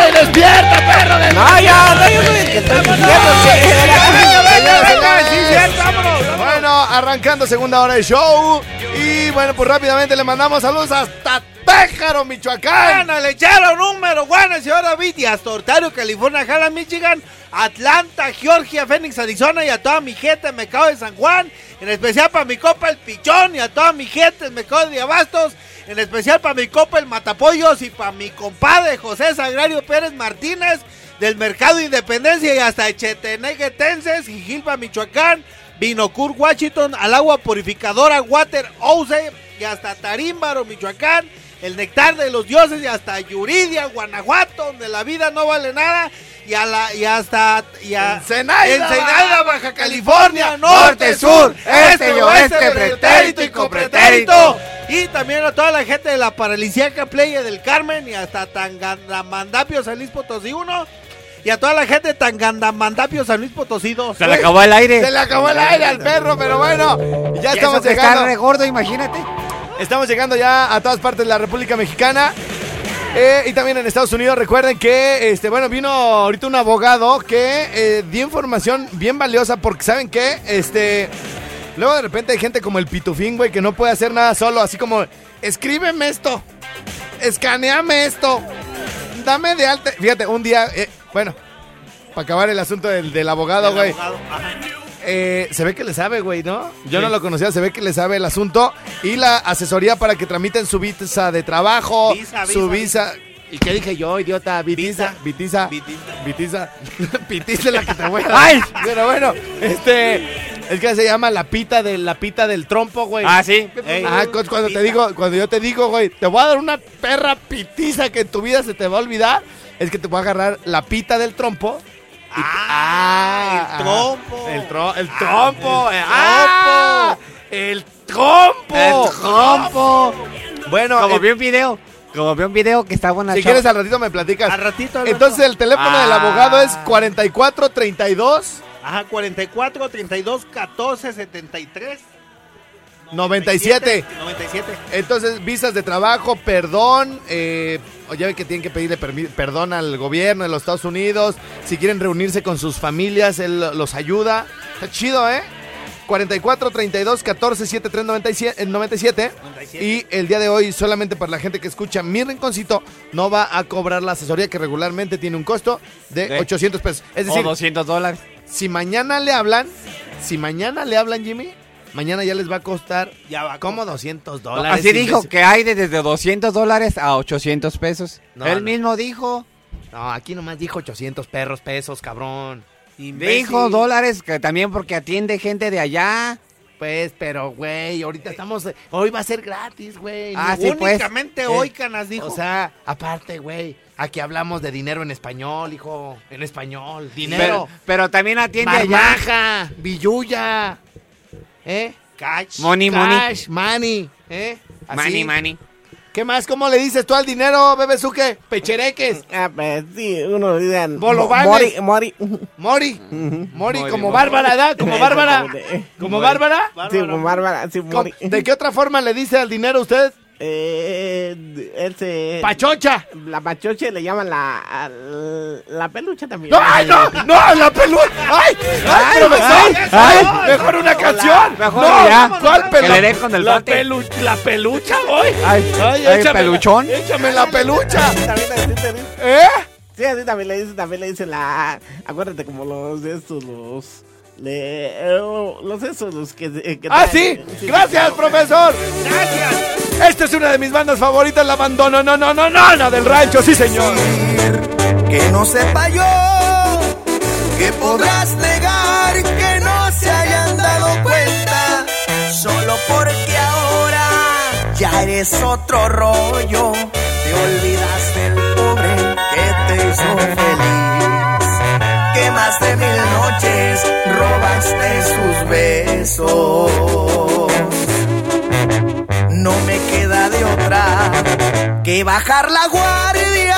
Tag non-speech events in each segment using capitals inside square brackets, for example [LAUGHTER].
¡Apláudale, despierta, perro de No, ya, no, yo soy el que estoy diciendo que- Bueno, arrancando segunda hora de show. Y bueno, pues rápidamente le mandamos saludos hasta Péjaro, Michoacán. Bueno, le echaron número bueno, señor David, y hasta Ontario, California, Jala, Michigan, Atlanta, Georgia, Phoenix, Arizona, y a toda mi gente en Mecao de San Juan, en especial para mi copa el Pichón, y a toda mi gente en Mecao de Abastos, en especial para mi copa el Matapollos, y para mi compadre José Sagrario Pérez Martínez, del Mercado Independencia, y hasta Echeteneguetenses, Gilpa, Michoacán, Vinocur, Washington, al agua purificadora Water Ouse, y hasta Tarímbaro, Michoacán, el nectar de los dioses y hasta Yuridia, Guanajuato, donde la vida no vale nada, y, a la, y hasta y a, Ensenada, Ensenada, Baja California, norte, norte, sur, este este y y oeste, pretérito y pretérito y copretérito. Y también a toda la gente de la Paralisiaca Playa del Carmen y hasta Tangandamandapio San Luis Potosí 1. Y a toda la gente de Tangandamandapio San Luis Potosí 2. Se le acabó el aire. Se le acabó el aire al perro, pero bueno, ya Y estamos eso que está re llegando. gordo, imagínate. Estamos llegando ya a todas partes de la República Mexicana. Eh, y también en Estados Unidos, recuerden que, este, bueno, vino ahorita un abogado que eh, dio información bien valiosa porque, ¿saben qué? Este, luego de repente hay gente como el Pitufín, güey, que no puede hacer nada solo, así como, escríbeme esto, escaneame esto, dame de alta. Fíjate, un día, eh, bueno, para acabar el asunto del, del abogado, güey. Eh, se ve que le sabe, güey, ¿no? Yo no lo conocía, se ve que le sabe el asunto. Y la asesoría para que tramiten su visa de trabajo, Visa, su visa. ¿Y qué dije yo, idiota? Vitiza, vitiza, Vitiza. vitiza. [LAUGHS] La que te voy a ¡Ay! Pero bueno, este. Es que se llama la pita del, la pita del trompo, güey. Ah, sí. Ey. Ah, cu- cuando te digo, cuando yo te digo, güey, te voy a dar una perra pitiza que en tu vida se te va a olvidar, es que te voy a agarrar la pita del trompo. Ah, el trompo. El, tro- el Ah, trompo. el eh, ah, el trompo. El trompo. Bueno, Como eh, vi un video. Como vi un video que está buena si chava. quieres al ratito me platicas. Al ratito, Alberto. Entonces el teléfono del Ah. abogado es 4432 Ajá, 44, 32, 14, 73. 97. 97. Entonces, visas de trabajo, perdón, eh, ya ven que tienen que pedirle perdón al gobierno de los Estados Unidos. Si quieren reunirse con sus familias, él los ayuda. Está chido, ¿eh? 44 32 14 73 97, eh, 97. 97. Y el día de hoy, solamente para la gente que escucha mi rinconcito, no va a cobrar la asesoría que regularmente tiene un costo de De- 800 pesos. Es O decir, 200 dólares. si mañana le hablan, si mañana le hablan, Jimmy, mañana ya les va a costar Ya va. como 200 dólares. Así dijo imbécil. que hay de desde 200 dólares a 800 pesos. No, Él no. mismo dijo. No, aquí nomás dijo 800 perros pesos, cabrón. Dijo dólares que también porque atiende gente de allá. Pues, pero, güey, ahorita estamos... Hoy va a ser gratis, güey. Ah, sí, pues. Únicamente Eh, hoy, Canas dijo. O sea, aparte, güey, aquí hablamos de dinero en español, hijo. En español. Dinero. Pero, pero también atiende allá. Marmaja, billuya. ¿Eh? Catch. Money, money. Cash, money. ¿Eh? Así. Money, money. ¿Qué más? ¿Cómo le dices tú al dinero, bebezuque? Pechereques. [LAUGHS] Ah, pues sí, uno digan. Bolovanes. Mori, [LAUGHS] Mori. Mori. Mori, como Mori. Bárbara, ¿verdad? Como Bárbara. como Bárbara. Sí, como Bárbara, sí, ¿Cómo- Mori. ¿De qué otra forma le dice al dinero usted? Eh, él se. Pachocha. La pachoche le llaman la. La pelucha también. ¡No, ay, no! ¡No! ¡La pelucha! ¡Ay! ¡Ay, profesor! ¡Ay! ¡Mejor una canción! Mejor ¡No! ya. ¿Cuál pelucha? la, pelu- la pelucha, hoy. Ay, Ay, ay, échame peluchón. La, échame la pelucha. ¿Eh? Sí, así también le dicen, también le dicen la. Acuérdate como los de estos, los. Le, eh, los esos, los que. que ¡Ah, traen- sí! ¡Gracias, profesor! Gracias. Esta es una de mis bandas favoritas, la abandono, no, no, no, no, no, del rancho, sí señor. que no sepa yo que podrás negar que no se hayan dado cuenta solo porque ahora ya eres otro rollo te olvidas del pobre que te hizo feliz más de mil noches robaste sus besos no me queda de otra que bajar la guardia,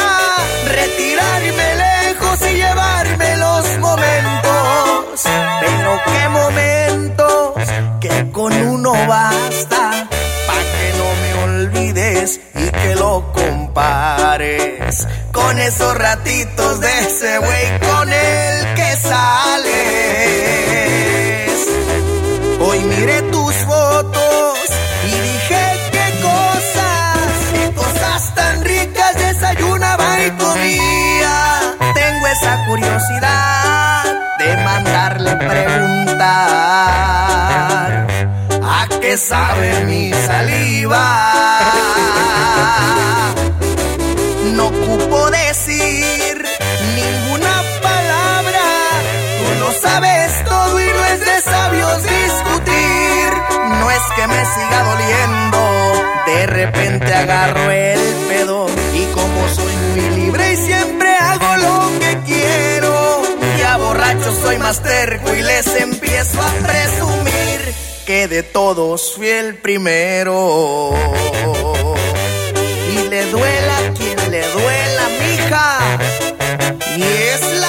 retirarme lejos y llevarme los momentos. Pero qué momentos, que con uno basta, pa' que no me olvides y que lo compares con esos ratitos de ese güey con el sabe mi saliva. No ocupo decir ninguna palabra. Tú lo sabes todo y no es de sabios discutir. No es que me siga doliendo. De repente agarro el pedo. Y como soy muy libre y siempre hago lo que quiero. Ya borracho soy más terco y les empiezo a presumir que de todos fui el primero. Y le duela quien le duela, mija. Y es la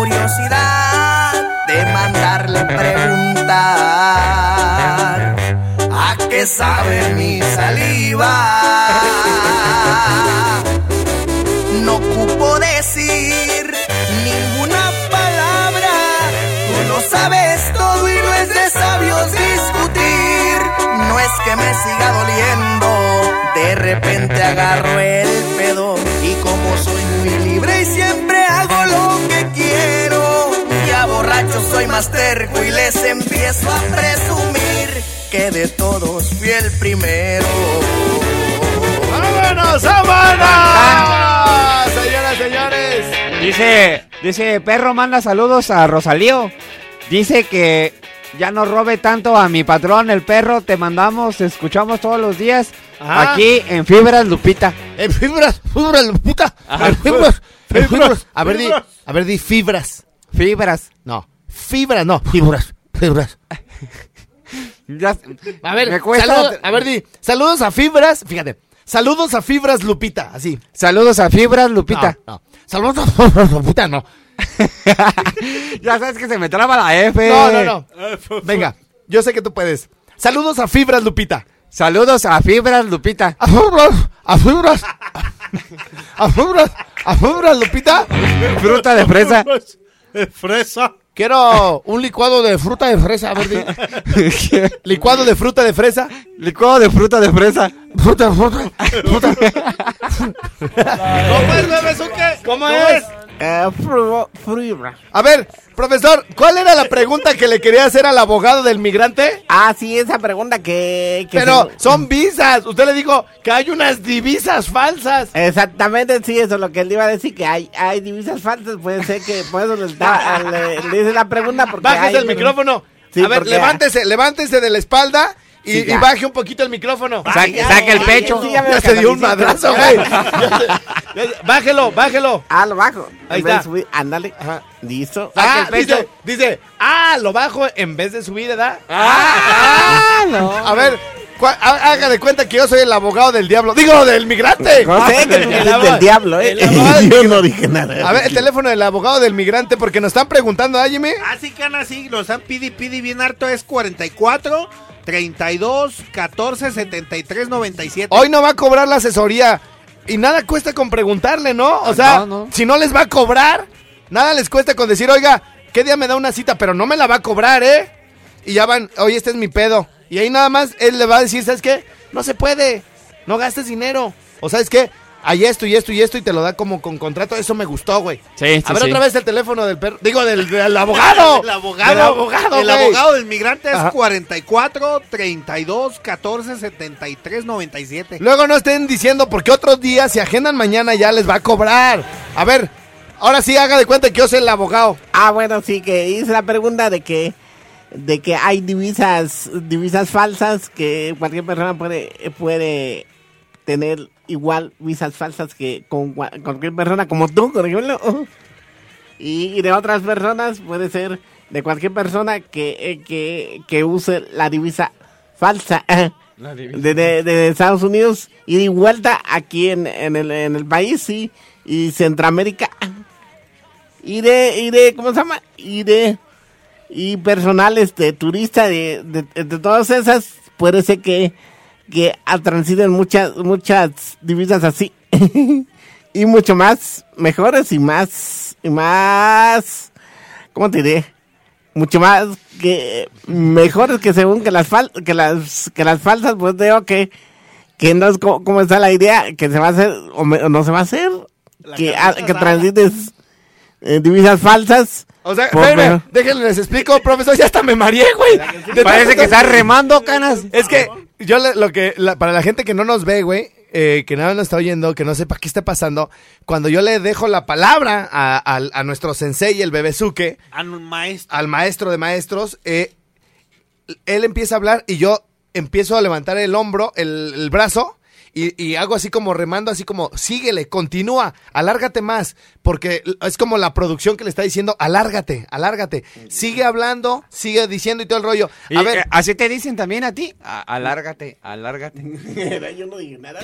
curiosidad de mandarle preguntar a qué sabe mi saliva. No ocupo decir ninguna palabra. Tú lo sabes todo y no es de sabios discutir. No es que me siga doliendo. De repente agarro el pedo. Soy más terco y les empiezo a presumir que de todos fui el primero. ¡Vámonos, vámonos! Señoras, señores. Dice, dice, perro manda saludos a Rosalío. Dice que ya no robe tanto a mi patrón, el perro. Te mandamos, te escuchamos todos los días. Ajá. Aquí en Fibras Lupita. En fibras, fibras, puta. En fibras, en fibras. A ver, di, a ver, di fibras. Fibras. No, fibras, no, fibras, fibras. Ya- A ver, saludo- a ver, di, saludos a fibras, fíjate. Saludos a fibras Lupita, así. Saludos a Fibras Lupita. No, no. Saludos a fibras Lupita, no. [LAUGHS] ya sabes que se me traba la F. No, no, no. Venga, yo sé que tú puedes. Saludos a fibras Lupita. Saludos a Fibras Lupita. A fibras, a fibras. A fibras, a fibras Lupita. Fruta de fresa. [LAUGHS] Fresa. Quiero un licuado de fruta de fresa, a ver. [LAUGHS] Licuado de fruta de fresa. Licuado de fruta de fresa. Fruta, fruta, fruta. ¿Cómo es, bebesuque? ¿Cómo es? Eh. A ver, profesor, ¿cuál era la pregunta que le quería hacer al abogado del migrante? Ah, sí, esa pregunta que... que Pero se- son visas. Usted le dijo que hay unas divisas falsas. Exactamente, sí, eso es lo que él iba a decir, que hay, hay divisas falsas, puede ser que por eso le, está- le, le hice la pregunta porque Bájese hay- el micrófono. Sí, a ver, levántese, levántese de la espalda y, Sí, baje un poquito el micrófono. Saque, el pecho. sí, ya se dio un madrazo, güey. [LAUGHS] Bájelo, bájelo. Ah, lo bajo. Ahí En vez de está. subir, Ándale. Ajá. Listo. Ah, el pecho. dice, dice, ah, lo bajo en vez de subir, ¿verdad? Ah, no. A ver, haga de cuenta que yo soy el abogado del diablo. Digo, del migrante. No sé, que El abogado- del diablo, ¿eh? el Yo no dije nada. A ver, el teléfono del abogado del migrante, porque nos están preguntando, ¿ah, Jimmy? Así que así, los han pidi, pidi bien harto, es 44, 32, 14, 73, 97. Hoy no va a cobrar la asesoría. Y nada cuesta con preguntarle, ¿no? O sea, no, no. si no les va a cobrar, Nada les cuesta con decir, oiga, ¿qué día me da una cita? Pero no me la va a cobrar, ¿eh? Y ya van, oye, este es mi pedo. Y ahí nada más él le va a decir, ¿sabes qué? No se puede, no gastes dinero. O ¿sabes qué? Hay esto y esto y esto y te lo da como con contrato. Eso me gustó, güey. Sí, sí, A ver sí. otra vez el teléfono del perro. Digo, del, del abogado. [LAUGHS] El abogado, Del abogado, el güey. abogado del migrante es Ajá. 44 32 14 73 97. Luego no estén diciendo porque otros días, si agendan mañana, ya les va a cobrar. A ver, ahora sí haga de cuenta que yo soy el abogado. Ah, bueno, sí, que hice la pregunta de que de que hay divisas divisas falsas que cualquier persona puede puede tener igual visas falsas que con cua- cualquier persona como tú, por ejemplo. Y, y de otras personas puede ser de cualquier persona que, eh, que, que use la divisa falsa [LAUGHS] de, de- de Estados Unidos y de vuelta aquí en, en, el, en el país sí, y Centroamérica y de, y de, ¿cómo se llama? Y de, y personales de turista de, de, de todas esas, puede ser que, que transiten muchas, muchas divisas así. [LAUGHS] y mucho más mejores y más, y más, ¿cómo te diré? Mucho más que mejores que según que las fal que las que las falsas pues digo que que no es co- como, está la idea que se va a hacer o, me- o no se va a hacer que, que transites eh, divisas falsas O sea, espérenme, déjenme les explico, profesor, ya hasta me mareé, güey. Parece que estás remando, canas. Es que yo le- lo que la- para la gente que no nos ve, güey, eh, que nada nos está oyendo, que no sepa qué está pasando, cuando yo le dejo la palabra a, al- a nuestro sensei, el bebezuque, A un maestro. al maestro de maestros, eh, él empieza a hablar y yo empiezo a levantar el hombro, el, el brazo. Y, y hago así como remando, así como, síguele, continúa, alárgate más, porque es como la producción que le está diciendo, alárgate, alárgate, sigue hablando, sigue diciendo y todo el rollo. Y, A ver, eh, ¿Así te dicen también a ti? A- alárgate, alárgate. yo no dije nada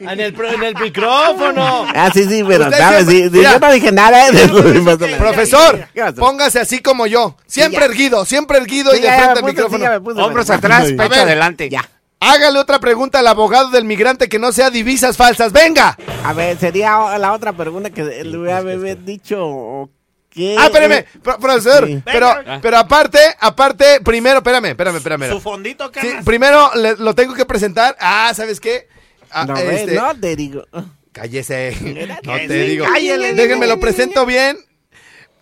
en el, pro- en el micrófono. ah sí sí pero sabes sí, sí, yo no dije nada eh, sí Profesor, póngase así como yo, siempre ya. erguido, siempre erguido y Sí, de frente al sí, micrófono. Hombros atrás, pecho adelante. ya Hágale otra pregunta al abogado del migrante que no sea divisas falsas. Venga. a ver sería la otra pregunta que le voy a haber dicho que Ah, espérame, pro- profesor. Sí. Pero, Venga. pero aparte, aparte, primero, espérame, espérame, espérame. Su fondito, Sí, primero le- lo tengo que presentar. Ah, ¿sabes qué? Ah, no, este, no te digo Cállese. No te sí, digo. cállale, Déjenme lo presento bien.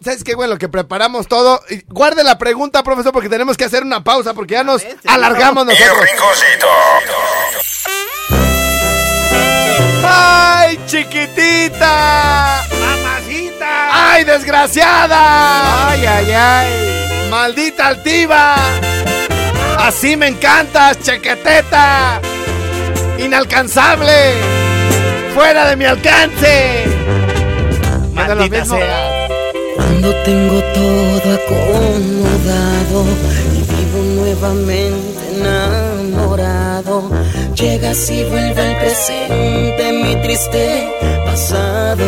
¿Sabes qué, güey? Lo que preparamos todo. Y Guarde la pregunta, profesor, porque tenemos que hacer una pausa porque ya nos alargamos nosotros. ¡Ay, chiquitita! Mamacita. ¡Ay, desgraciada! Ay, ay, ay. ¡Maldita altiva! ¡Así me encantas, chequeteta! ¡Inalcanzable! ¡Fuera de mi alcance! Maldita sea. Cuando tengo todo acomodado y vivo nuevamente enamorado, llegas y vuelve al presente mi triste pasado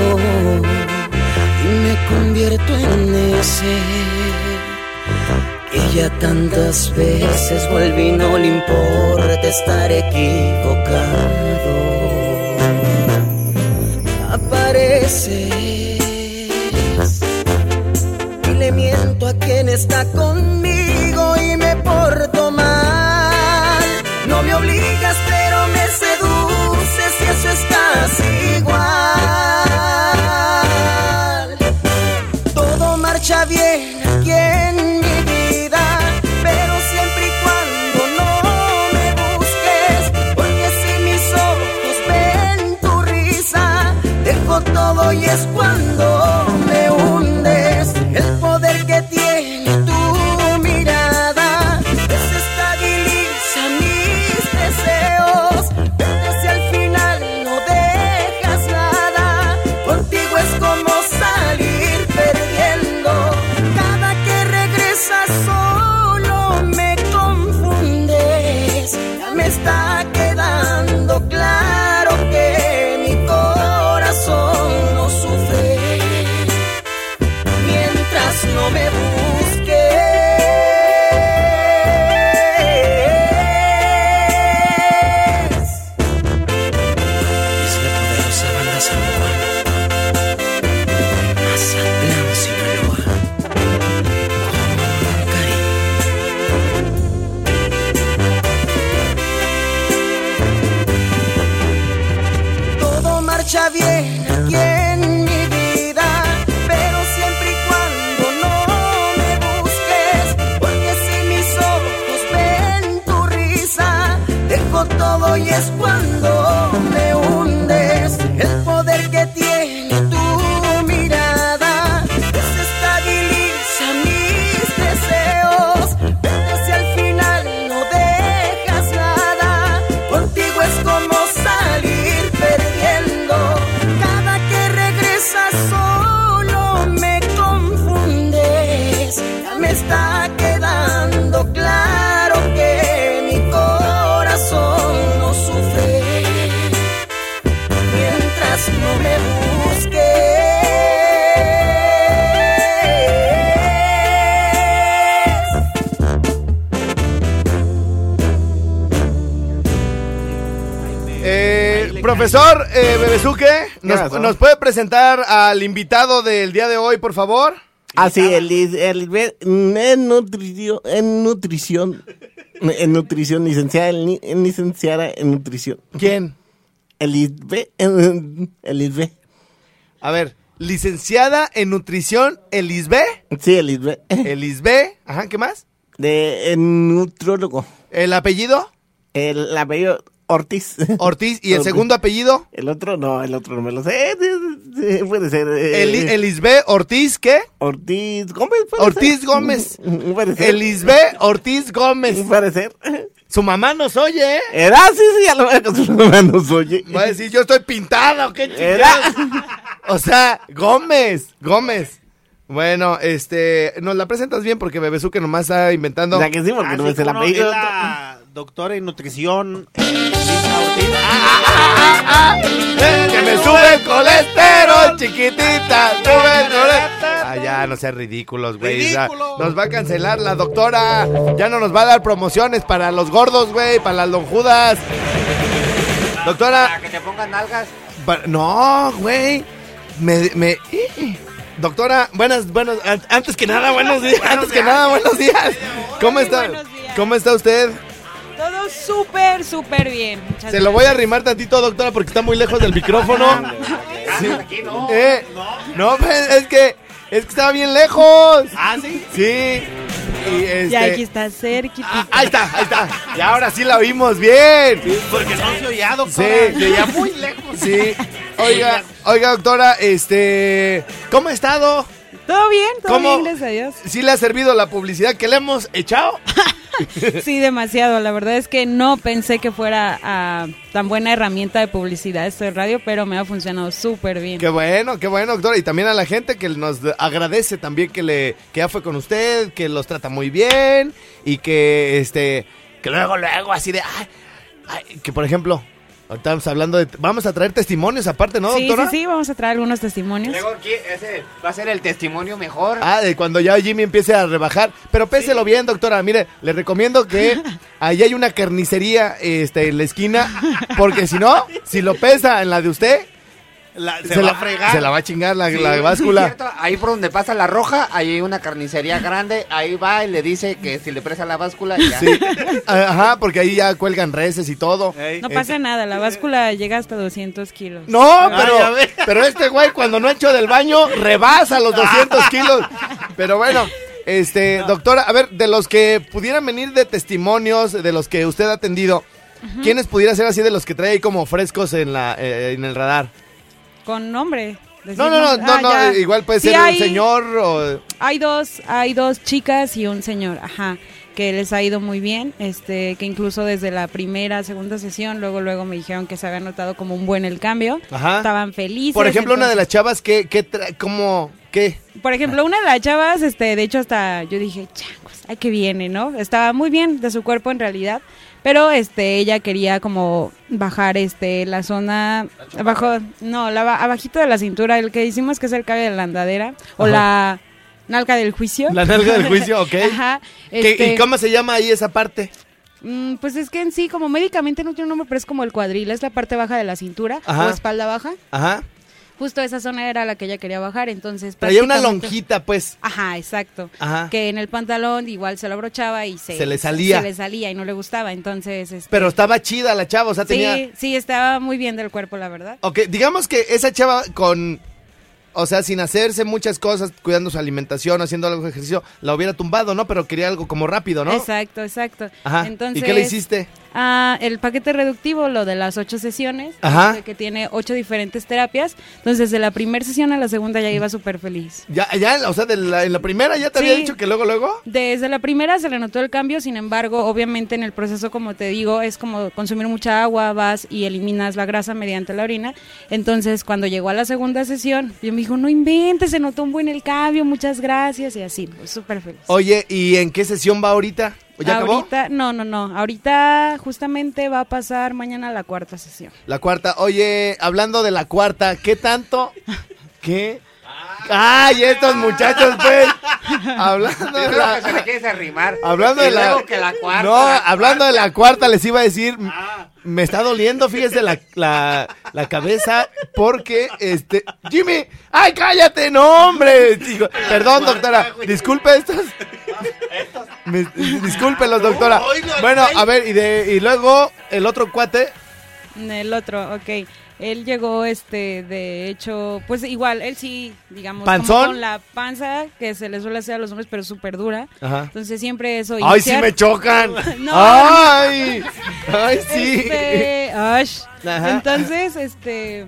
y me convierto en ese que ya tantas veces volví y no le importa estar equivocado. Apareces y a quien está conmigo y me porto mal. No me obligas, pero me seduces y eso es casi igual. Todo marcha bien aquí en mi vida, pero siempre y cuando no me busques, porque si mis ojos ven tu risa, dejo todo y es cuando dejo todo y es cuando profesor eh, Bebesuque, ¿nos, puede presentar al invitado del día de hoy, por favor? Ah, sí, el, el, en nutrición, en nutrición, en nutrición, licenciada, en, licenciada en nutrición. ¿Quién? El ISB, el. A ver, licenciada en nutrición, Elisbe. Sí, el ISB. Elisbe, ajá, ¿qué más? De el nutrólogo. ¿El apellido? El apellido Ortiz. [LAUGHS] Ortiz. ¿Y el Ortiz. segundo apellido? El otro no, el otro no me lo sé. Sí, Puede ser. eh, Elisbe Ortiz, ¿qué? Ortiz Gómez. puede Ortiz ser. Gómez. [LAUGHS] Puede ser. Elisbe Ortiz Gómez. [LAUGHS] Puede ser. Su mamá nos oye, ¿eh? Era, sí, sí, a lo mejor su mamá nos oye. Va a decir, yo estoy pintado, qué Era. chingados. O sea, Gómez, Gómez. Bueno, este, nos la presentas bien porque Bebesuque nomás está inventando. O sea que sí, porque Ah, no sí, sé el apellido. es la doctora en nutrición. eh, Lisa Ortiz. Eh, que me sube el colesterol, chiquitita, sube el colesterol. Ah, ya, no sean ridículos, güey. Ridículo. nos va a cancelar la doctora. Ya no nos va a dar promociones para los gordos, güey, para las lonjudas. Doctora, Para que te pongan algas. No, güey. Me, me- Doctora, buenas, buenos, an- antes que nada, buenos [LAUGHS] días. Antes que nada, buenos días. ¿Cómo está? buenos días. ¿Cómo está usted? Todo súper, súper bien. Muchas Se lo voy a arrimar tantito, doctora, porque está muy lejos del micrófono. Sí. Eh, no, pues, es que es que estaba bien lejos. Ah, sí. Sí. Y este, Ya aquí está cerquita. ah, ahí está, ahí está. Y ahora sí la oímos bien. Porque no se oía, doctora. Sí. Se oía muy lejos. Sí. Oiga, oiga, doctora, este, ¿cómo ha estado? Todo bien, todo ¿Cómo? bien, gracias a Dios. ¿Sí le ha servido la publicidad que le hemos echado? [LAUGHS] [LAUGHS] Sí, demasiado. La verdad es que no pensé que fuera ah, tan buena herramienta de publicidad esto de radio, pero me ha funcionado súper bien. Qué bueno, qué bueno, doctora. Y también a la gente que nos agradece también que le que ya fue con usted, que los trata muy bien y que este que luego luego así de ay, que por ejemplo, ahorita estamos hablando de vamos a traer testimonios aparte, ¿no, sí, doctora? sí, sí, vamos a traer algunos testimonios. Luego aquí ese va a ser el testimonio mejor. Ah, de cuando ya Jimmy empiece a rebajar. Pero péselo bien, doctora. Mire, le recomiendo que [LAUGHS] ahí hay una carnicería este, en la esquina. Porque si no, si lo pesa en la de usted, La- se, va la, a fregar. se la va a chingar la, Sí, la báscula. ¿cierto? Ahí por donde pasa la roja, ahí hay una carnicería grande. Ahí va y le dice que si le presa la báscula, ya. Sí. Ajá, porque ahí ya cuelgan reses y todo. Ey. No pasa nada, la báscula llega hasta 200 kilos. No, Ah, pero, ve. pero este güey cuando no ha hecho del baño rebasa los 200 [LAUGHS] kilos. Pero bueno, este, doctora, a ver, de los que pudieran venir de testimonios, de los que usted ha atendido, ¿quiénes pudiera ser así de los que trae ahí como frescos en, la, eh, en el radar? Con nombre. No, no, no, decimos. no, Ah, no, ya. igual puede Sí, ser hay- un señor o... Hay dos, hay dos chicas y un señor, ajá, que les ha ido muy bien, este, que incluso desde la primera, segunda sesión, luego, luego me dijeron que se había notado como un buen el cambio, Ajá. estaban felices. Por ejemplo, una de las chavas que, que como, ¿qué? Por ejemplo, una de las chavas, este, de hecho hasta yo dije, changos, ay que viene, ¿no? Estaba muy bien de su cuerpo en realidad, pero este, ella quería como bajar, este, la zona abajo, no, la ba- abajito de la cintura, el que hicimos que es el cabello de la andadera o la nalga del juicio. La nalga del juicio, ok. [LAUGHS] Ajá. ¿Qué- este, ¿Y cómo se llama ahí esa parte? mm, pues es que en sí, como médicamente no tiene un nombre, pero es como el cuadril, es la parte baja de la cintura Ajá. o espalda baja. Ajá. Justo esa zona era la que ella quería bajar, entonces... Traía una lonjita, pues. Ajá, exacto. Ajá. Que en el pantalón igual se lo abrochaba y se, Se le salía. Se le salía y no le gustaba, entonces... este, Pero estaba chida la chava, o sea, sí, tenía... sí, estaba muy bien del cuerpo, la verdad. Ok, digamos que esa chava con... O sea, sin hacerse muchas cosas, cuidando su alimentación, haciendo algo de ejercicio, la hubiera tumbado, ¿no? Pero quería algo como rápido, ¿no? Exacto, exacto. Ajá. Entonces, ¿Y qué le hiciste? Ah, el paquete reductivo, lo de las ocho sesiones, Ajá. que tiene ocho diferentes terapias. Entonces, de la primera sesión a la segunda ya iba súper feliz. Ya, ya, o sea, de la- en la primera ya te Sí. había dicho que luego, luego. Desde la primera se le notó el cambio, sin embargo, obviamente en el proceso, como te digo, es como consumir mucha agua, vas y eliminas la grasa mediante la orina. Entonces, cuando llegó a la segunda sesión, yo me dijo, no inventes, se notó un buen el cambio, muchas gracias, y así, pues súper feliz. Oye, ¿y en qué sesión va ahorita? ¿O ya acabó? ahorita, no, no, no, ahorita justamente va a pasar mañana la cuarta sesión. La cuarta. Oye, hablando de la cuarta, ¿qué tanto? [LAUGHS] ¿Qué? ¡Ay, estos muchachos, pues! Hablando de Primero que se le la... quieres arrimar. Hablando Y de la... luego que la cuarta. No, hablando de la cuarta, les iba a decir... Me está doliendo, fíjese, la, la, la cabeza, porque, este... ¡Jimmy! ¡Ay, cállate! ¡No, hombre! Digo, perdón, doctora. Disculpe estos... Me- discúlpelos, doctora. Bueno, a ver, y, de, y luego el otro cuate... El otro, ok. Él llegó, este, de hecho, pues igual, él sí, digamos, ¿Panzón? como con la panza que se le suele hacer a los hombres, pero súper dura. Ajá. Entonces siempre eso. ¡Ay, sí iniciar- me chocan! [LAUGHS] No. ¡Ay! ¡Ay, sí! Este, ash. Ajá. Entonces, este,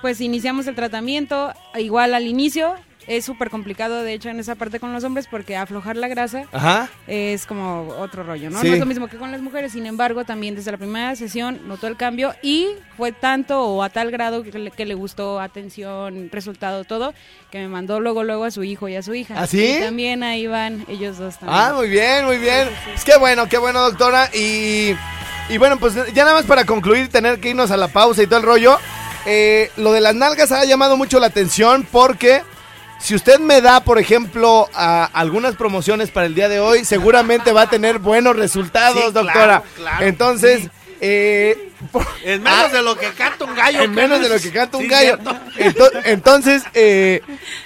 pues iniciamos el tratamiento. Igual al inicio es súper complicado, de hecho, en esa parte con los hombres, porque aflojar la grasa Ajá. es como otro rollo, ¿no? Sí. No es lo mismo que con las mujeres, sin embargo, también desde la primera sesión notó el cambio y fue tanto o a tal grado que le, que le gustó atención, resultado, todo, que me mandó luego, luego a su hijo y a su hija. ¿Ah, sí? Y también ahí van ellos dos también. Ah, muy bien, muy bien. Qué bueno, qué bueno, doctora. Y, y bueno, pues ya nada más para concluir, tener que irnos a la pausa y todo el rollo. eh, lo de las nalgas ha llamado mucho la atención porque si usted me da, por ejemplo, a- algunas promociones para el día de hoy, seguramente va a tener buenos resultados, Sí, claro, doctora. claro, Entonces, eh, por- En menos de lo que canta un gallo. en menos de lo que canta un Sí, gallo. Ento- Entonces, eh,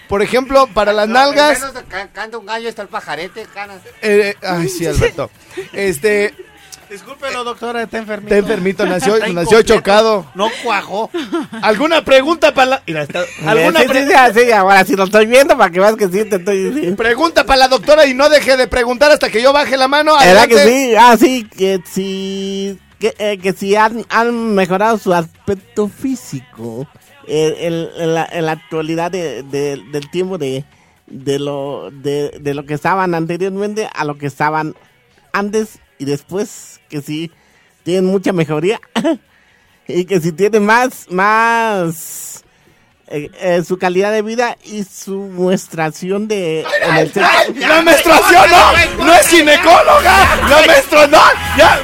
por ejemplo, para las nalgas... Menos de ca- canta un gallo está el pajarete, canas. eh, ay, sí, Alberto. Este, Discúlpelo, doctora, está enfermito. Está enfermito, nació, Está nació chocado. No cuajó. ¿Alguna pregunta para la... Mira, está- ¿Alguna Sí, sí, pre- sí, sí, ahora sí lo estoy viendo para que veas que sí te estoy diciendo. pregunta para la doctora y no deje de preguntar hasta que yo baje la mano? ¿Verdad Adelante. que sí? Ah, sí, que si, que, eh, que si han, han mejorado su aspecto físico eh, en, en la, en la actualidad de- de- del tiempo de, de, lo, de, de lo que estaban anteriormente a lo que estaban antes y después, que sí tienen mucha mejoría y que si tienen más, más eh, eh, su calidad de vida y su muestración de en el centro- ¡Ay, ¡La menstruación no! ¡No es ginecóloga! ¡La menstruación no! ¡Ya!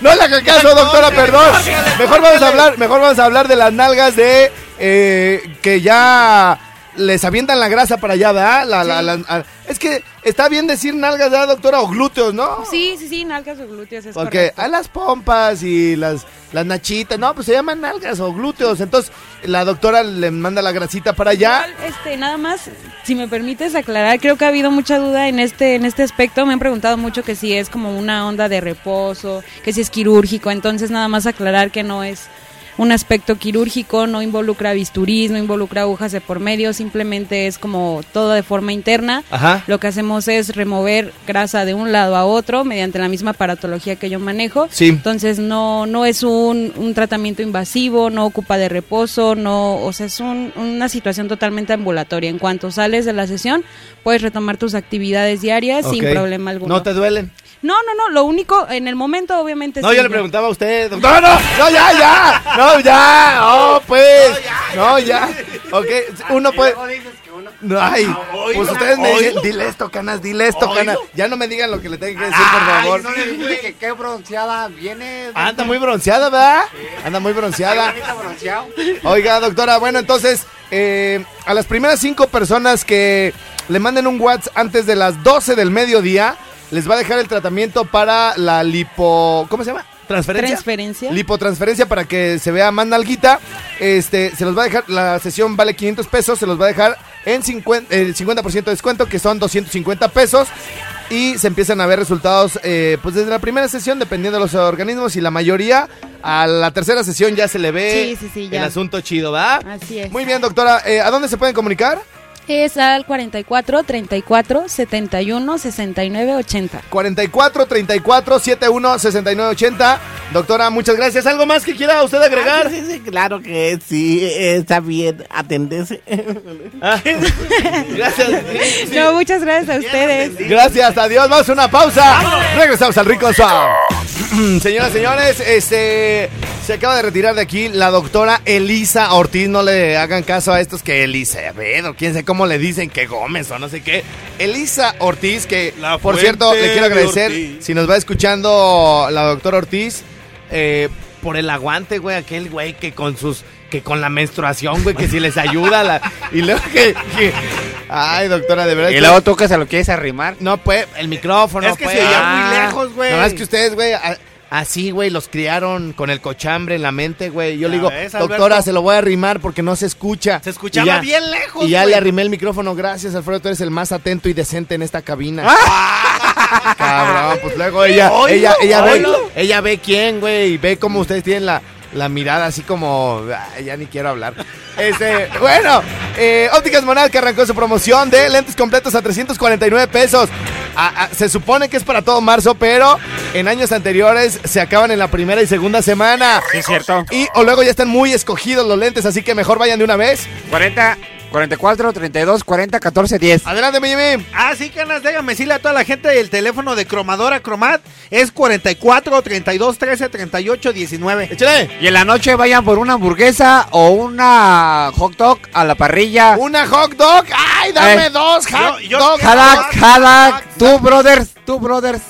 No le haga caso, doctora, perdón. Mejor vamos a hablar, mejor vamos a hablar de las nalgas de eh, que ya les avientan la grasa para allá, ¿verdad? La- la- la- es que está bien decir nalgas, ¿verdad, doctora? O glúteos, ¿no? Sí, sí, sí, nalgas o glúteos es Porque correcto. a las pompas y las, las nachitas, no, pues se llaman nalgas o glúteos. Entonces la doctora le manda la grasita para allá. Igual, Este, nada más, si me permites aclarar, creo que ha habido mucha duda en este, en este aspecto. Me han preguntado mucho que si es como una onda de reposo, que si es quirúrgico. Entonces, nada más aclarar que no es un aspecto quirúrgico, no involucra bisturí, no involucra agujas de por medio, simplemente es como todo de forma interna. Ajá. Lo que hacemos es remover grasa de un lado a otro mediante la misma aparatología que yo manejo. Sí. Entonces no, no es un, un tratamiento invasivo, no ocupa de reposo, no, o sea, es un- una situación totalmente ambulatoria. En cuanto sales de la sesión, puedes retomar tus actividades diarias sin problema alguno. ¿No te duelen? No, no, no, lo único, en el momento obviamente No, sí, yo le preguntaba a usted. doctor. No, no, no, ya, ya. No, ya. Oh, pues. No, ya. Ok, uno puede. No, ay, pues ustedes me dicen, dile esto, canas, dile esto, canas. Ya no me digan lo que le tengo que decir, por favor. no le dije que qué bronceada viene. Anda muy bronceada, ¿verdad? Anda muy bronceada. Oiga, doctora, bueno, entonces, eh, a las primeras cinco personas que le manden un WhatsApp antes de las 12 del mediodía, les va a dejar el tratamiento para la lipo... ¿Cómo se llama? transferencia. Transferencia. Lipotransferencia para que se vea más nalguita. Este, se los va a dejar, la sesión vale 500 pesos, se los va a dejar en 50, el 50% de descuento, que son 250 pesos. Y se empiezan a ver resultados, eh, pues desde la primera sesión, dependiendo de los organismos, y la mayoría, a la tercera sesión ya se le ve Sí, sí, sí, el asunto chido, ¿va? Así es. Muy bien, doctora. Eh, ¿A dónde se pueden comunicar? Es al 44 34 71 69 80. 44 34 71 69 80. Doctora, muchas gracias. ¿Algo más que quiera usted agregar? Ah, sí, sí, claro que sí, está bien atenderse. Ah, [LAUGHS] gracias. Sí, sí. No, muchas gracias a ustedes. Gracias, adiós. Vamos a una pausa. Regresamos al Rico Sound. [CLEARS THROAT] Señoras, señores, este se acaba de retirar de aquí la doctora Elisa Ortiz. No le hagan caso a estos que Elizabeth o quién sé cómo le dicen que Gómez o no sé qué. Elisa Ortiz, que La por cierto le quiero de agradecer si nos va escuchando la doctora Ortiz eh, por el aguante, güey, aquel güey que con sus que con la menstruación, güey, que si les ayuda la, y luego que, que- ay, doctora, de verdad Y que- luego tú que se lo quieres arrimar. no, pues, el micrófono. Es que pues. se oía Ah. muy lejos, güey. Nada más que ustedes, güey, a- así, güey, los criaron con el cochambre en la mente, güey. Yo le digo, ves, doctora, se lo voy a arrimar porque no se escucha. Se escuchaba ya- bien lejos, Y ya le arrimé el micrófono. Gracias, Alfredo, tú eres el más atento y decente en esta cabina. Cabrón, pues luego ella, Oilo, ella, ella ve, ella ve quién, güey, y ve cómo ustedes tienen la, la mirada así como, ya ni quiero hablar. Este, bueno, eh, Ópticas Monal que arrancó su promoción de lentes completos a 349 pesos. Se supone que es para todo marzo, pero en años anteriores se acaban en la primera y segunda semana. Sí, es cierto. Y o luego ya están muy escogidos los lentes, así que mejor vayan de una vez. 40, 44, 32, 40, 14, 10. Adelante, mi Jimmy. Ah, sí, canas, déjame decirle a toda la gente el teléfono de Cromadora Cromat es 44 32 13 38 19. Échale. Y en la noche vayan por una hamburguesa o una hot dog a la parrilla. Una hot dog. ¡Ay, dame Eh, dos hot yo- dog! two brothers, two brothers.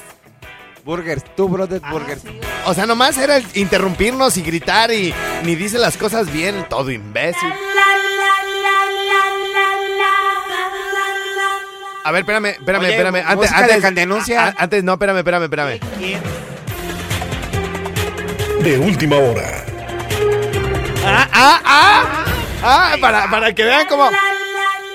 Burgers, two brothers burgers. O sea, nomás era interrumpirnos y gritar y ni dice las cosas bien, todo imbécil. A ver, espérame, espérame, Oye, espérame. Antes, de antes, candenuncia. a- antes, no, espérame, espérame, espérame. De última hora. Ah, ah, ah. Ah, para, para que vean cómo.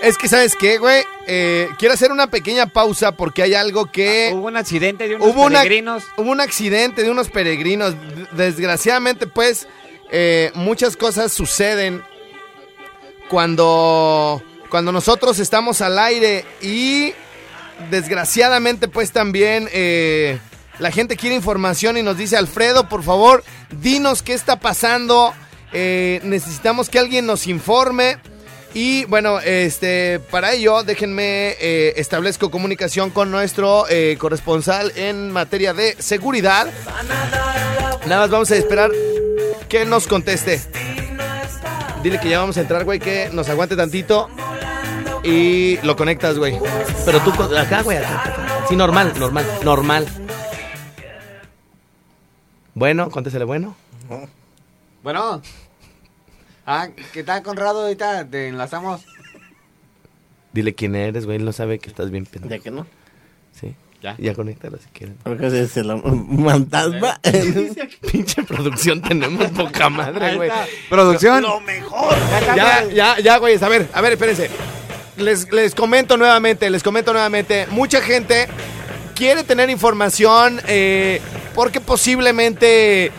Es que, ¿sabes qué, güey? Eh, quiero hacer una pequeña pausa porque hay algo que. Hubo un accidente de unos Hubo, una- peregrinos. hubo un accidente de unos peregrinos. Desgraciadamente, pues, eh, muchas cosas suceden cuando, cuando nosotros estamos al aire y desgraciadamente, pues también eh, la gente quiere información y nos dice, Alfredo, por favor, dinos qué está pasando. Eh, necesitamos que alguien nos informe. Y bueno, este, para ello, déjenme eh, establezco comunicación con nuestro eh, corresponsal en materia de seguridad. Nada más vamos a esperar que nos conteste. Dile que ya vamos a entrar, güey, que nos aguante tantito. Y lo conectas, güey. Pero tú, con- acá, güey, acá, acá. Sí, normal, normal, normal. Bueno, contéstele, bueno. Bueno. Ah, ¿qué tal, Conrado? Ahorita te enlazamos. Dile quién eres, güey, él no sabe que estás bien pendejo. ¿De que no? Sí. Ya. Ya conéctalo si quieren. Porque es el fantasma. [LAUGHS] [LAUGHS] Pinche producción tenemos poca madre, güey. Producción. Lo mejor. Ya, ya, ya, güey. A ver, a ver, espérense. Les, les comento nuevamente, les comento nuevamente. Mucha gente quiere tener información eh, porque posiblemente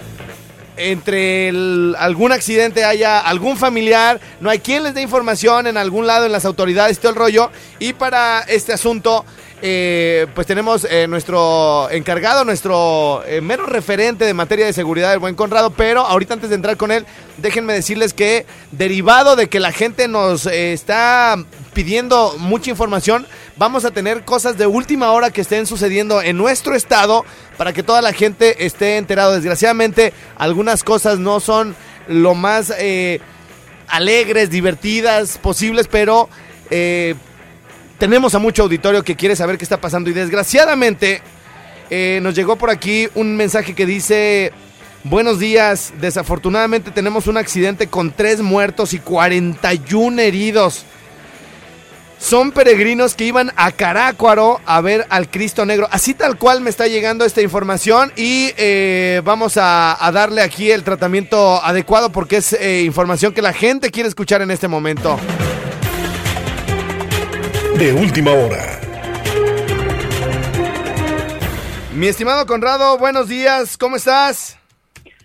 entre el- algún accidente haya algún familiar, no hay quien les dé información en algún lado en las autoridades, todo el rollo. Y para este asunto, eh, pues tenemos eh, nuestro encargado, nuestro eh, mero referente de materia de seguridad, el buen Conrado. Pero ahorita antes de entrar con él, déjenme decirles que derivado de que la gente nos eh, está pidiendo mucha información, vamos a tener cosas de última hora que estén sucediendo en nuestro estado para que toda la gente esté enterado. Desgraciadamente, algunas cosas no son lo más alegres, divertidas posibles, pero eh, tenemos a mucho auditorio que quiere saber qué está pasando y desgraciadamente eh, nos llegó por aquí un mensaje que dice... Buenos días, desafortunadamente tenemos un accidente con tres muertos y 41 heridos. son peregrinos que iban a Carácuaro a ver al Cristo Negro. Así tal cual me está llegando esta información y eh, vamos a, darle aquí el tratamiento adecuado porque es eh, información que la gente quiere escuchar en este momento. De última hora. Mi estimado Conrado, buenos días, ¿cómo estás?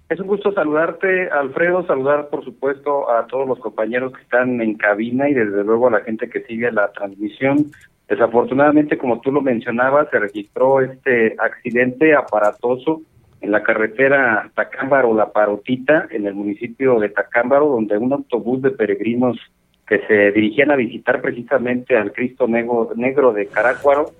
Es un gusto saludarte, Alfredo, saludar por supuesto a todos los compañeros que están en cabina y desde luego a la gente que sigue la transmisión. Desafortunadamente, como tú lo mencionabas, se registró este accidente aparatoso en la carretera Tacámbaro-La Parotita, en el municipio de Tacámbaro, donde un autobús de peregrinos que se dirigían a visitar precisamente al Cristo Negro, Negro de Carácuaro,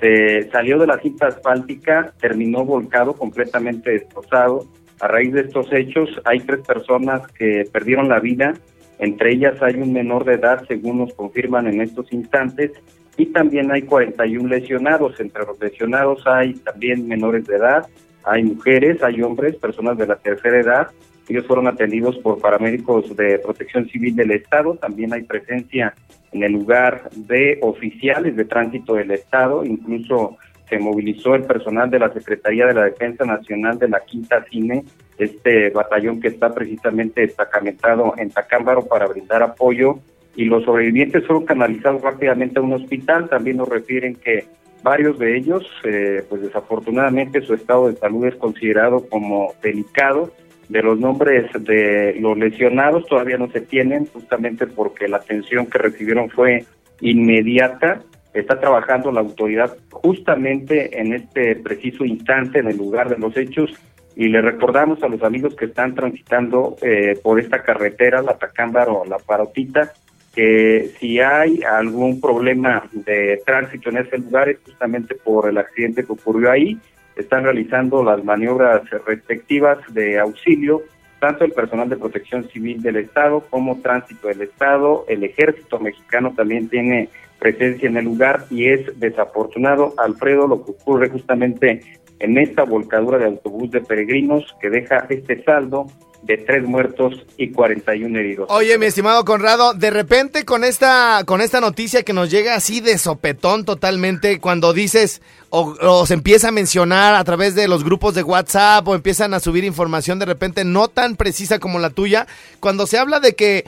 se salió de la cinta asfáltica, terminó volcado, completamente destrozado. A raíz de estos hechos, hay tres personas que perdieron la vida, entre ellas hay un menor de edad, según nos confirman en estos instantes, y también hay 41 lesionados. Entre los lesionados hay también menores de edad, hay mujeres, hay hombres, personas de la tercera edad. Ellos fueron atendidos por paramédicos de protección civil del Estado. También hay presencia en el lugar de oficiales de tránsito del Estado. Incluso se movilizó el personal de la Secretaría de la Defensa Nacional de la Quinta Cine, este batallón que está precisamente destacamentado en Tacámbaro para brindar apoyo. Y los sobrevivientes fueron canalizados rápidamente a un hospital. También nos refieren que varios de ellos, eh, pues desafortunadamente su estado de salud es considerado como delicado. De los nombres de los lesionados todavía no se tienen, justamente porque la atención que recibieron fue inmediata. Está trabajando la autoridad justamente en este preciso instante, en el lugar de los hechos, y le recordamos a los amigos que están transitando eh, por esta carretera, la Tacámbaro, la Parotita, que si hay algún problema de tránsito en ese lugar es justamente por el accidente que ocurrió ahí. Están realizando las maniobras respectivas de auxilio, tanto el personal de protección civil del Estado como tránsito del Estado. El ejército mexicano también tiene presencia en el lugar y es desafortunado, Alfredo, lo que ocurre justamente en esta volcadura de autobús de peregrinos que deja este saldo de tres muertos y 41 heridos. Oye, mi estimado Conrado, de repente con esta, con esta noticia que nos llega así de sopetón totalmente, cuando dices o, o se empieza a mencionar a través de los grupos de WhatsApp o empiezan a subir información de repente no tan precisa como la tuya, cuando se habla de que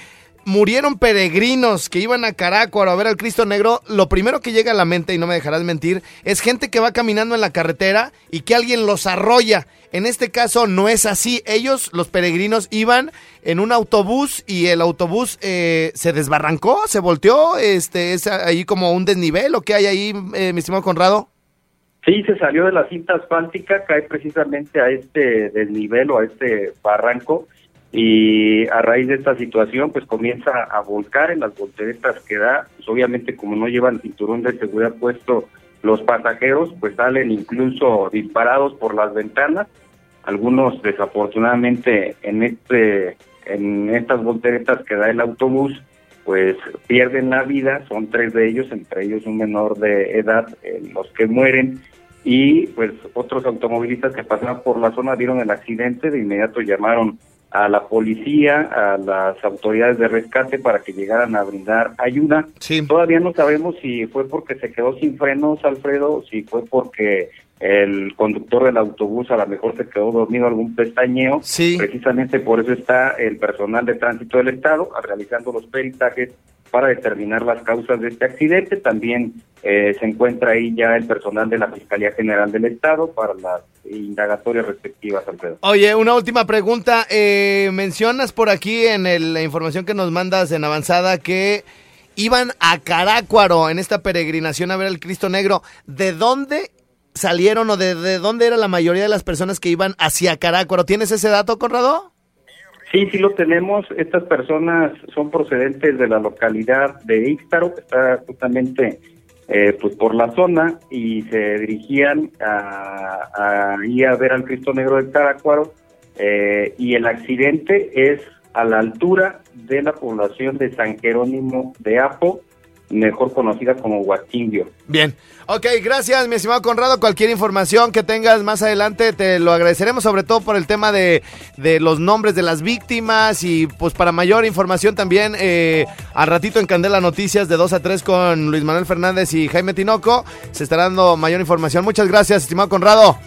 murieron peregrinos que iban a Carácuaro a ver al Cristo Negro, lo primero que llega a la mente, y no me dejarás mentir, es gente que va caminando en la carretera y que alguien los arrolla. En este caso no es así. Ellos, los peregrinos, iban en un autobús y el autobús eh, se desbarrancó, se volteó. Este, es ahí como un desnivel o qué hay ahí, eh, mi estimado Conrado. Sí, se salió de la cinta asfáltica, cae precisamente a este desnivel o a este barranco y a raíz de esta situación pues comienza a volcar en las volteretas que da, pues obviamente como no llevan cinturón de seguridad puesto los pasajeros pues salen incluso disparados por las ventanas, algunos desafortunadamente en este en estas volteretas que da el autobús pues pierden la vida, son tres de ellos, entre ellos un menor de edad, eh, los que mueren. Y pues otros automovilistas que pasaban por la zona vieron el accidente, de inmediato llamaron a la policía, a las autoridades de rescate para que llegaran a brindar ayuda. Todavía no sabemos si fue porque se quedó sin frenos, Alfredo, si fue porque el conductor del autobús a lo mejor se quedó dormido algún pestañeo. Precisamente por eso está el personal de tránsito del Estado realizando los peritajes para determinar las causas de este accidente. También eh, se encuentra ahí ya el personal de la Fiscalía General del Estado para las indagatorias respectivas, Alfredo. Oye, una última pregunta. Eh, mencionas por aquí en el- la información que nos mandas en avanzada que iban a Carácuaro en esta peregrinación a ver al Cristo Negro. ¿De dónde salieron o de, de dónde era la mayoría de las personas que iban hacia Carácuaro? ¿Tienes ese dato, Conrado? Sí, sí lo tenemos. Estas personas son procedentes de la localidad de Ixtaro, que está justamente eh, pues por la zona, y se dirigían a, a ir a ver al Cristo Negro de Caracuaro. eh, y el accidente es a la altura de la población de San Jerónimo de Apo, mejor conocida como Huatindio. Bien. Ok, gracias, mi estimado Conrado. Cualquier información que tengas más adelante, te lo agradeceremos, sobre todo por el tema de, de los nombres de las víctimas y pues para mayor información también, eh, al ratito en Candela Noticias de 2 a 3 con Luis Manuel Fernández y Jaime Tinoco, se estará dando mayor información. Muchas gracias, estimado Conrado.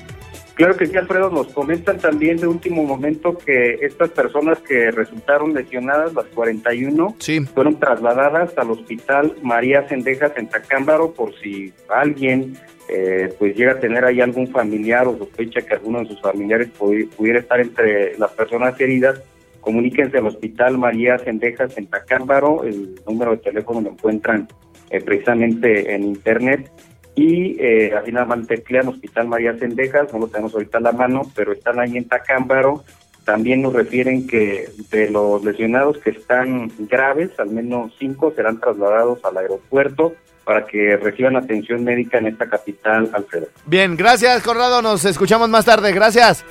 Claro que sí, Alfredo. Nos comentan también de último momento que estas personas que resultaron lesionadas, las 41, fueron trasladadas al hospital María Cendejas en Tacámbaro por si alguien eh, pues llega a tener ahí algún familiar o sospecha que alguno de sus familiares pudi- pudiera estar entre las personas heridas. Comuníquense al hospital María Cendejas en Tacámbaro. El número de teléfono lo encuentran eh, precisamente en internet. Y eh, así nada más teclean Hospital María Cendejas, no lo tenemos ahorita a la mano, pero están ahí en Tacámbaro. También nos refieren que de los lesionados que están graves, al menos cinco serán trasladados al aeropuerto para que reciban atención médica en esta capital, Alfredo. Bien, gracias, Conrado. Nos escuchamos más tarde. Gracias.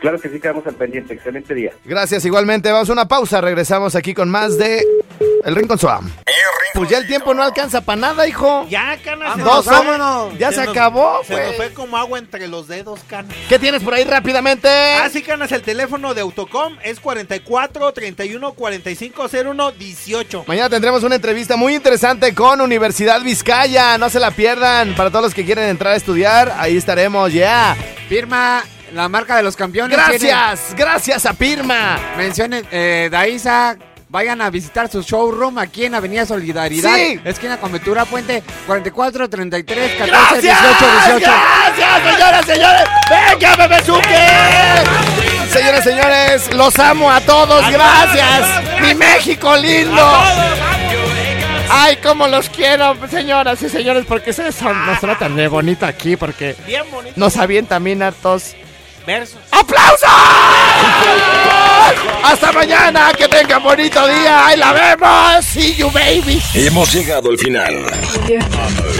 Claro que sí, quedamos al pendiente. Excelente día. Gracias, igualmente. Vamos a una pausa. Regresamos aquí con más de El Rincón Swam. Pues ya el tiempo no alcanza para nada, hijo. Ya, Cana, se Dos, vámonos. Ya se nos- acabó, Se güey. nos fue como agua entre los dedos, Cana. ¿Qué tienes por ahí rápidamente? Ah, sí, Canas, el teléfono de Autocom es 44 31 45 01 18. Mañana tendremos una entrevista muy interesante con Universidad Vizcaya. No se la pierdan. Para todos los que quieren entrar a estudiar, ahí estaremos, ya. Firma la marca de los campeones. Gracias, gracias a Pirma. Mencionen, eh, Daisa, vayan a visitar su showroom aquí en Avenida Solidaridad. Sí. Esquina Conventura Puente 44 33 14 ¡Gracias! 18 18. ¡Gracias, señoras, señores! ¡Venga, Bebezuque! Señoras, señores, los amo a todos, gracias. Mi México lindo. Ay, cómo los quiero, señoras y señores, porque se son- nos tratan de bonito aquí, porque Bien bonito. nos avientan bien hartos. Versos. ¡Aplausos! Hasta mañana, que tengan bonito día. ¡Ahí la vemos! See you, baby. Hemos llegado al final.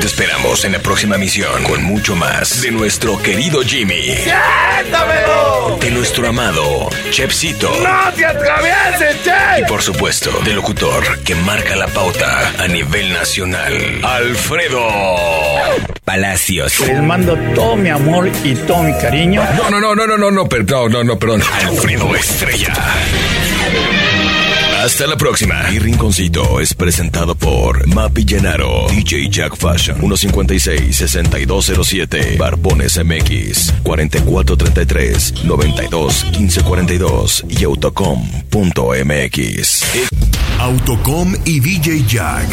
Te esperamos en la próxima misión con mucho más de nuestro querido Jimmy. ¡Siéntamelo! De nuestro amado Chepsito. ¡No te atravieses, che! Y por supuesto, del locutor que marca la pauta a nivel nacional, Alfredo Palacios. Les mando todo mi amor y todo mi cariño. No, no, no, no, no, no, no, perdón, no, no, perdón. Alfredo Estrella. Hasta la próxima. Mi rinconcito es presentado por Mapi Llenaro, DJ Jack Fashion, 156-6207, Barbones MX, 4433-921542 y autocom.mx. Autocom y DJ Jack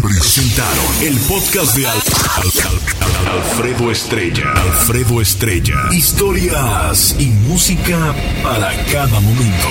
presentaron el podcast de Al- Al- Al- Alfredo Estrella. Alfredo Estrella. Historias y música para cada momento.